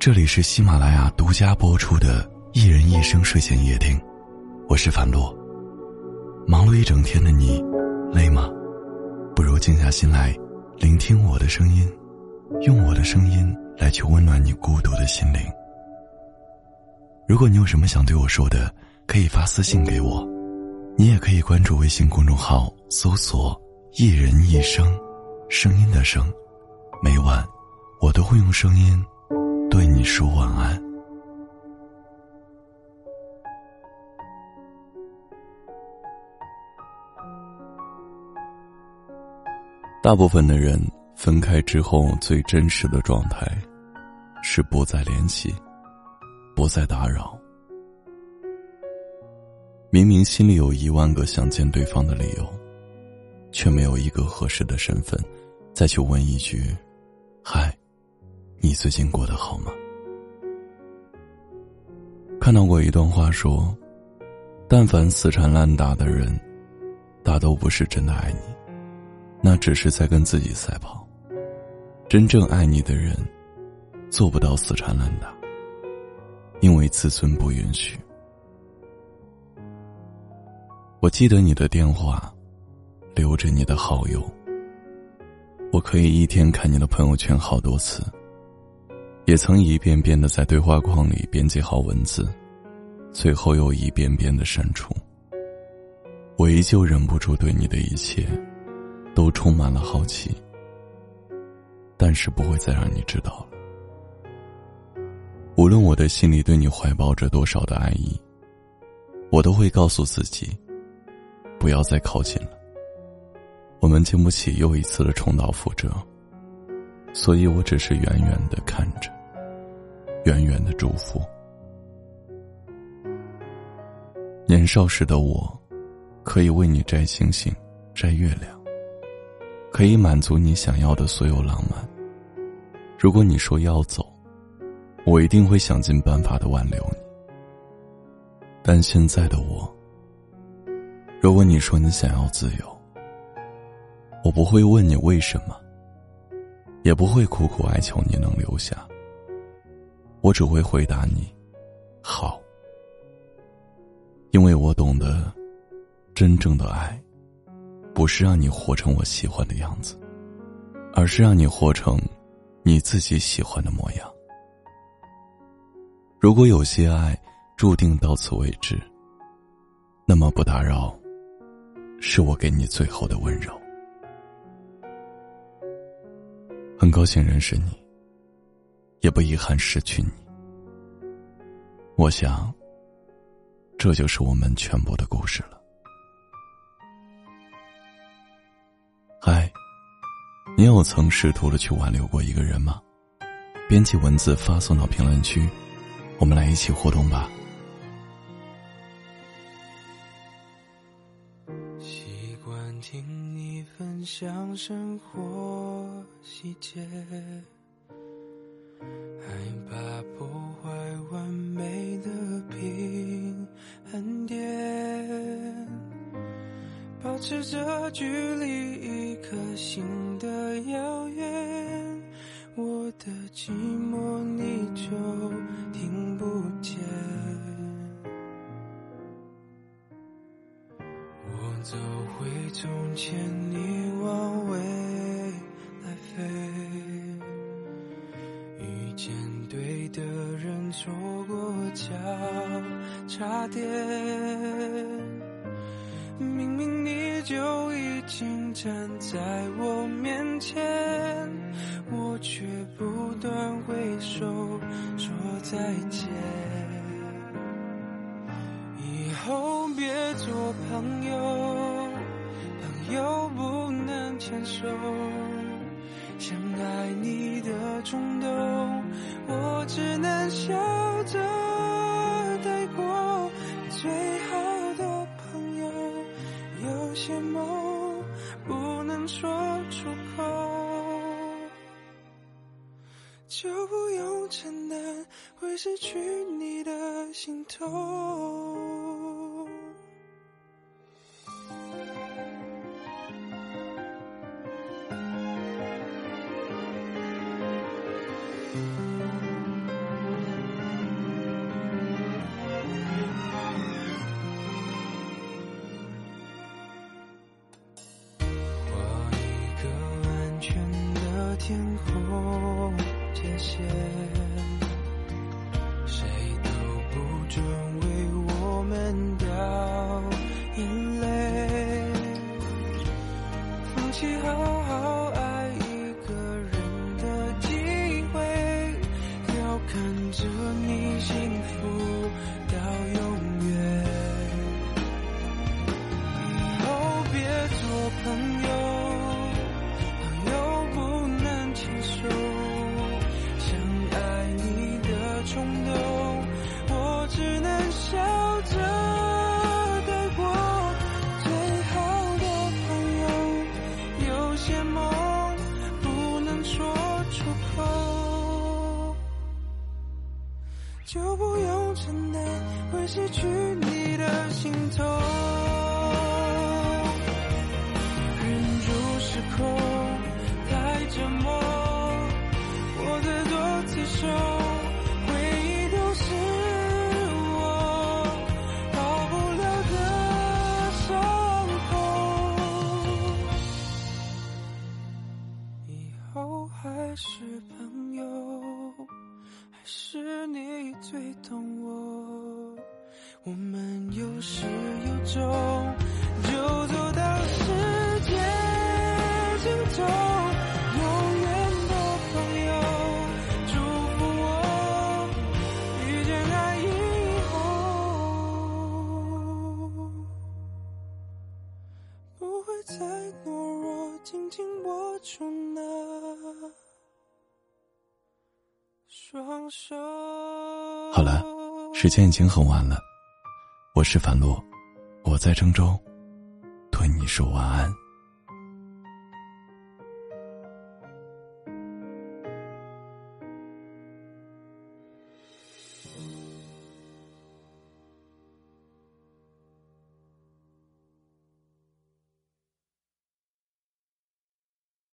这里是喜马拉雅独家播出的《一人一生睡前夜听》，我是樊洛。忙碌一整天的你，累吗？不如静下心来，聆听我的声音，用我的声音来去温暖你孤独的心灵。如果你有什么想对我说的，可以发私信给我，你也可以关注微信公众号，搜索“一人一生”，声音的声，每晚我都会用声音。对你说晚安。大部分的人分开之后，最真实的状态是不再联系，不再打扰。明明心里有一万个想见对方的理由，却没有一个合适的身份，再去问一句：“。”你最近过得好吗？看到过一段话说：“但凡死缠烂打的人，大都不是真的爱你，那只是在跟自己赛跑。真正爱你的人，做不到死缠烂打，因为自尊不允许。”我记得你的电话，留着你的好友。我可以一天看你的朋友圈好多次。也曾一遍遍的在对话框里编辑好文字，最后又一遍遍的删除。我依旧忍不住对你的一切，都充满了好奇。但是不会再让你知道了。无论我的心里对你怀抱着多少的爱意，我都会告诉自己，不要再靠近了。我们经不起又一次的重蹈覆辙。所以我只是远远的看着，远远的祝福。年少时的我，可以为你摘星星，摘月亮，可以满足你想要的所有浪漫。如果你说要走，我一定会想尽办法的挽留你。但现在的我，如果你说你想要自由，我不会问你为什么。也不会苦苦哀求你能留下，我只会回答你：“好。”因为我懂得，真正的爱，不是让你活成我喜欢的样子，而是让你活成你自己喜欢的模样。如果有些爱注定到此为止，那么不打扰，是我给你最后的温柔。很高兴认识你，也不遗憾失去你。我想，这就是我们全部的故事了。嗨，你有曾试图的去挽留过一个人吗？编辑文字发送到评论区，我们来一起互动吧。习惯听你分享生活。细节，距离一颗心的遥远，我的寂寞你就听不见。我走回从前，你往未来飞，遇见对的人。错过交叉点，明明站在我面前，我却不断挥手说再见。以后别做朋友，朋友不能牵手。想爱你的冲动，我只能笑着带过。最好的朋友，有些梦说出口，就不用承担会失去你的心痛。眼泪，放弃后承担会失去你的心痛。忍住失控，太折磨，我的多刺手，回忆都是我好不了的伤口。以后还是朋友，还是你最懂我。我们有始有终，就走到世界尽头。永远的朋友，祝福我遇见爱以后，不会再懦弱，紧紧握住那双手。好了，时间已经很晚了。我是樊洛，我在郑州，对你说晚安。